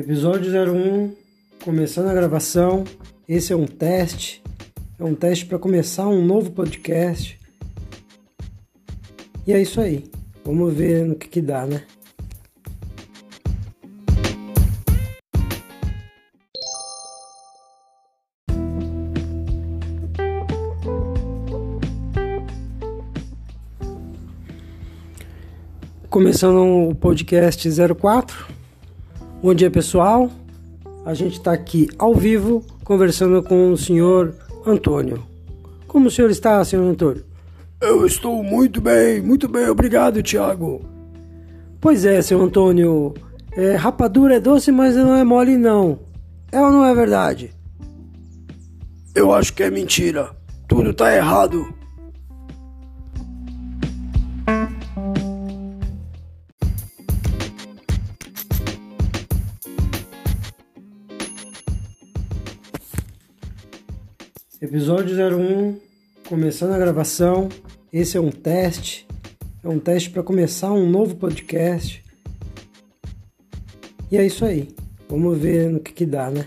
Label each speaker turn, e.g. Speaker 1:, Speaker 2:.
Speaker 1: Episódio 01, começando a gravação. Esse é um teste, é um teste para começar um novo podcast. E é isso aí. Vamos ver no que, que dá, né? Começando o podcast 04. Bom dia, pessoal. A gente está aqui ao vivo conversando com o senhor Antônio. Como o senhor está, senhor Antônio?
Speaker 2: Eu estou muito bem, muito bem, obrigado, Tiago.
Speaker 1: Pois é, senhor Antônio. É, rapadura é doce, mas não é mole, não. É ou não é verdade?
Speaker 2: Eu acho que é mentira. Tudo tá errado.
Speaker 1: Episódio 01, começando a gravação. Esse é um teste, é um teste para começar um novo podcast. E é isso aí. Vamos ver no que, que dá, né?